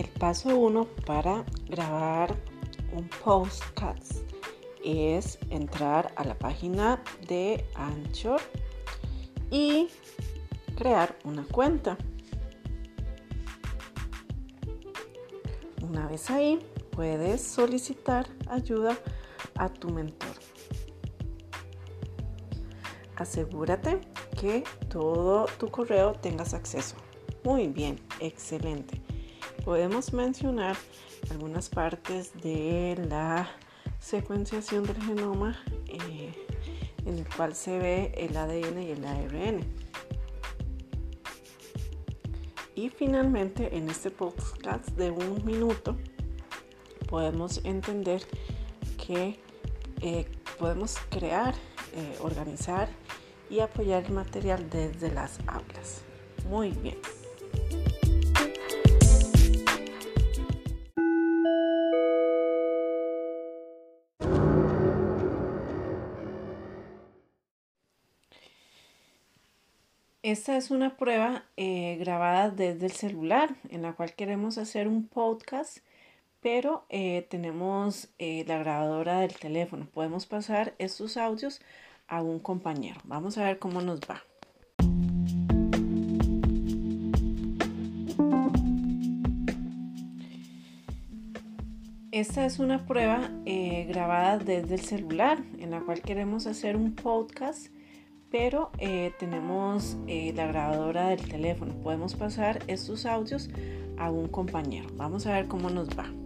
El paso 1 para grabar un podcast es entrar a la página de Anchor y crear una cuenta. Una vez ahí, puedes solicitar ayuda a tu mentor. Asegúrate que todo tu correo tengas acceso. Muy bien, excelente. Podemos mencionar algunas partes de la secuenciación del genoma eh, en el cual se ve el ADN y el ARN. Y finalmente en este podcast de un minuto podemos entender que eh, podemos crear, eh, organizar y apoyar el material desde las aulas. Muy bien. Esta es una prueba eh, grabada desde el celular en la cual queremos hacer un podcast, pero eh, tenemos eh, la grabadora del teléfono. Podemos pasar estos audios a un compañero. Vamos a ver cómo nos va. Esta es una prueba grabada desde el celular en la cual queremos hacer un podcast pero eh, tenemos eh, la grabadora del teléfono. Podemos pasar estos audios a un compañero. Vamos a ver cómo nos va.